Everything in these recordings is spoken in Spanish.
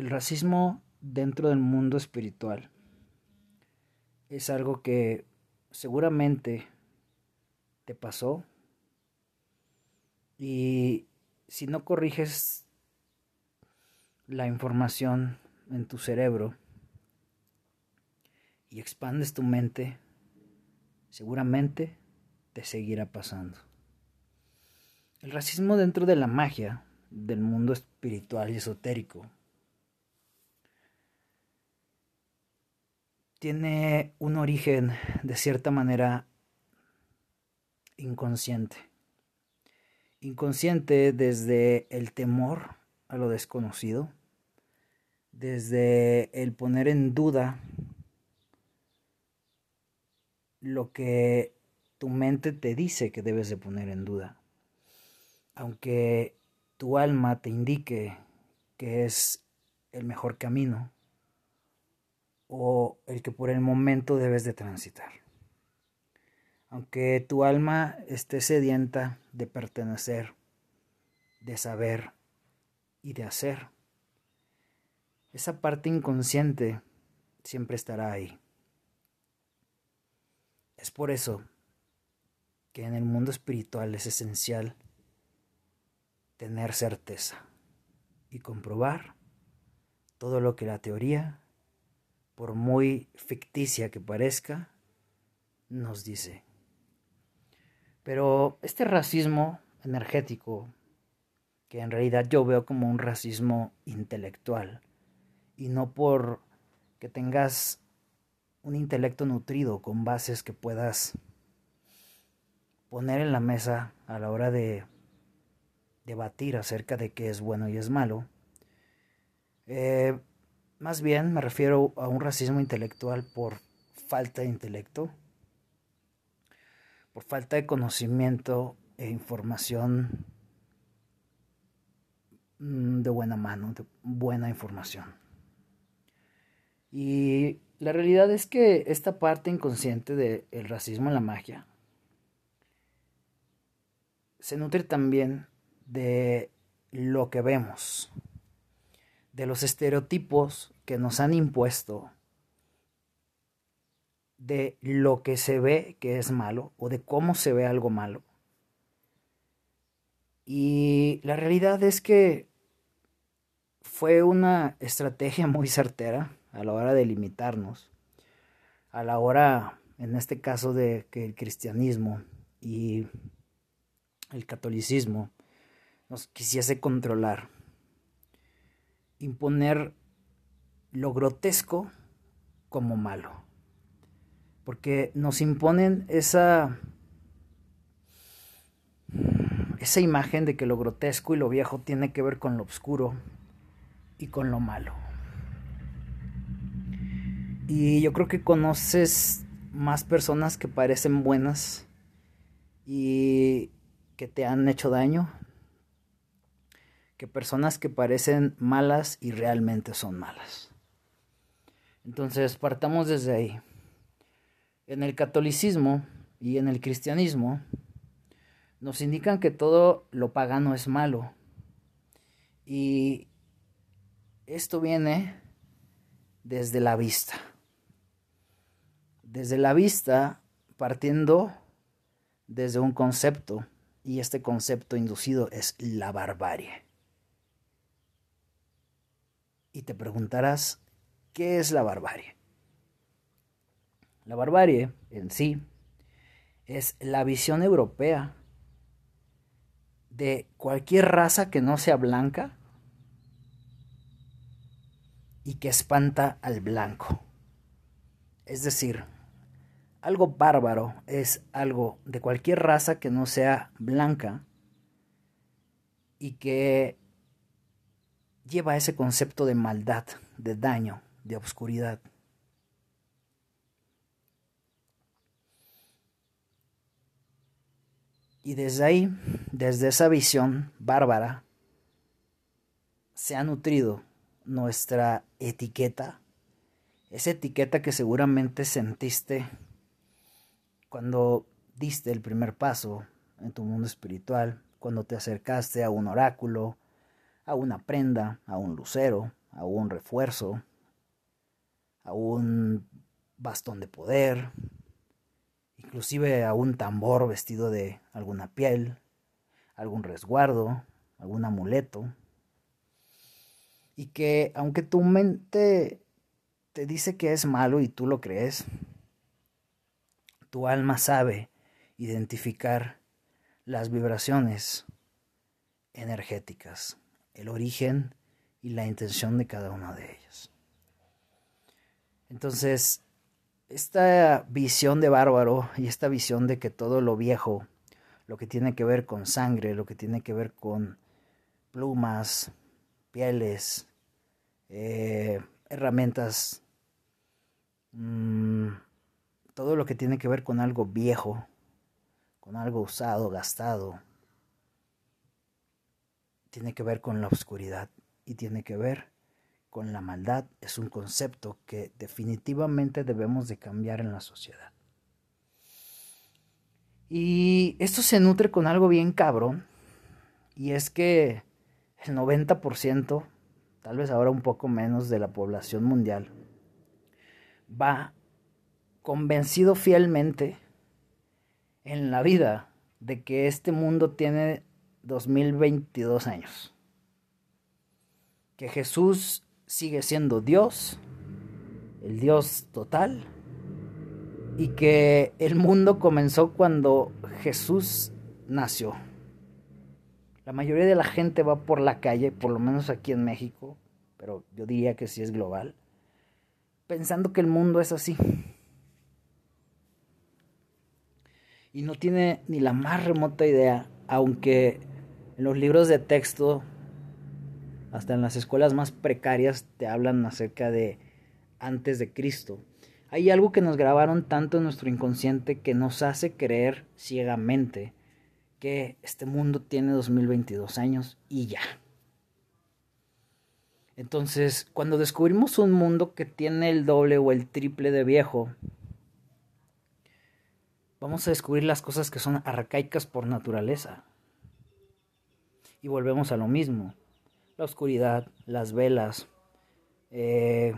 El racismo dentro del mundo espiritual es algo que seguramente te pasó y si no corriges la información en tu cerebro y expandes tu mente, seguramente te seguirá pasando. El racismo dentro de la magia del mundo espiritual y esotérico tiene un origen de cierta manera inconsciente. Inconsciente desde el temor a lo desconocido, desde el poner en duda lo que tu mente te dice que debes de poner en duda. Aunque tu alma te indique que es el mejor camino, o el que por el momento debes de transitar. Aunque tu alma esté sedienta de pertenecer, de saber y de hacer, esa parte inconsciente siempre estará ahí. Es por eso que en el mundo espiritual es esencial tener certeza y comprobar todo lo que la teoría por muy ficticia que parezca, nos dice. Pero este racismo energético, que en realidad yo veo como un racismo intelectual, y no por que tengas un intelecto nutrido con bases que puedas poner en la mesa a la hora de debatir acerca de qué es bueno y es malo, eh, más bien me refiero a un racismo intelectual por falta de intelecto, por falta de conocimiento e información mm, de buena mano, de buena información. Y la realidad es que esta parte inconsciente del racismo en la magia se nutre también de lo que vemos, de los estereotipos que nos han impuesto de lo que se ve que es malo o de cómo se ve algo malo. Y la realidad es que fue una estrategia muy certera a la hora de limitarnos, a la hora, en este caso, de que el cristianismo y el catolicismo nos quisiese controlar imponer lo grotesco como malo. Porque nos imponen esa esa imagen de que lo grotesco y lo viejo tiene que ver con lo oscuro y con lo malo. Y yo creo que conoces más personas que parecen buenas y que te han hecho daño que personas que parecen malas y realmente son malas. Entonces, partamos desde ahí. En el catolicismo y en el cristianismo nos indican que todo lo pagano es malo. Y esto viene desde la vista. Desde la vista, partiendo desde un concepto, y este concepto inducido es la barbarie y te preguntarás, ¿qué es la barbarie? La barbarie en sí es la visión europea de cualquier raza que no sea blanca y que espanta al blanco. Es decir, algo bárbaro es algo de cualquier raza que no sea blanca y que lleva ese concepto de maldad, de daño, de obscuridad. Y desde ahí, desde esa visión bárbara, se ha nutrido nuestra etiqueta, esa etiqueta que seguramente sentiste cuando diste el primer paso en tu mundo espiritual, cuando te acercaste a un oráculo, a una prenda, a un lucero, a un refuerzo, a un bastón de poder, inclusive a un tambor vestido de alguna piel, algún resguardo, algún amuleto. Y que aunque tu mente te dice que es malo y tú lo crees, tu alma sabe identificar las vibraciones energéticas, el origen y la intención de cada una de ellas. Entonces, esta visión de bárbaro y esta visión de que todo lo viejo, lo que tiene que ver con sangre, lo que tiene que ver con plumas, pieles, eh, herramientas, mm, todo lo que tiene que ver con algo viejo, con algo usado, gastado, tiene que ver con la oscuridad y tiene que ver con la maldad es un concepto que definitivamente debemos de cambiar en la sociedad. Y esto se nutre con algo bien cabrón, y es que el 90%, tal vez ahora un poco menos de la población mundial, va convencido fielmente en la vida de que este mundo tiene 2022 años. Que Jesús sigue siendo Dios, el Dios total, y que el mundo comenzó cuando Jesús nació. La mayoría de la gente va por la calle, por lo menos aquí en México, pero yo diría que sí es global, pensando que el mundo es así. Y no tiene ni la más remota idea, aunque en los libros de texto hasta en las escuelas más precarias te hablan acerca de antes de Cristo. Hay algo que nos grabaron tanto en nuestro inconsciente que nos hace creer ciegamente que este mundo tiene 2022 años y ya. Entonces, cuando descubrimos un mundo que tiene el doble o el triple de viejo, vamos a descubrir las cosas que son arcaicas por naturaleza. Y volvemos a lo mismo la oscuridad, las velas, eh,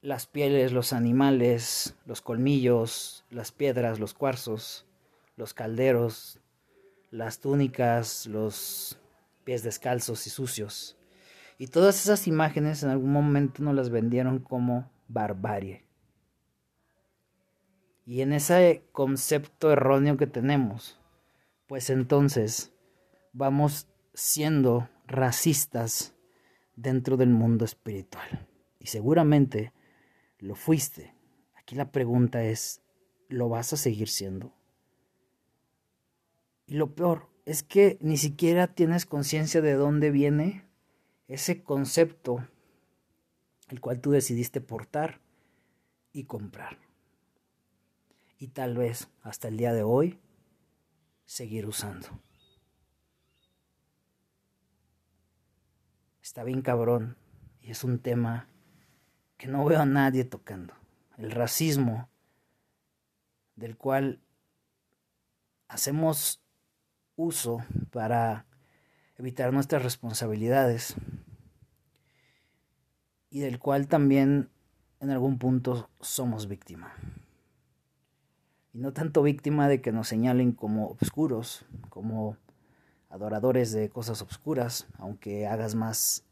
las pieles, los animales, los colmillos, las piedras, los cuarzos, los calderos, las túnicas, los pies descalzos y sucios. Y todas esas imágenes en algún momento nos las vendieron como barbarie. Y en ese concepto erróneo que tenemos, pues entonces vamos siendo racistas dentro del mundo espiritual. Y seguramente lo fuiste. Aquí la pregunta es, ¿lo vas a seguir siendo? Y lo peor es que ni siquiera tienes conciencia de dónde viene ese concepto el cual tú decidiste portar y comprar. Y tal vez hasta el día de hoy seguir usando. está bien cabrón y es un tema que no veo a nadie tocando. El racismo del cual hacemos uso para evitar nuestras responsabilidades y del cual también en algún punto somos víctima. Y no tanto víctima de que nos señalen como obscuros, como adoradores de cosas obscuras, aunque hagas más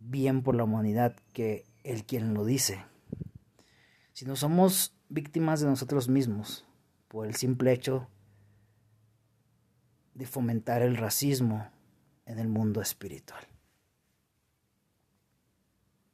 bien por la humanidad que el quien lo dice. Si no somos víctimas de nosotros mismos por el simple hecho de fomentar el racismo en el mundo espiritual.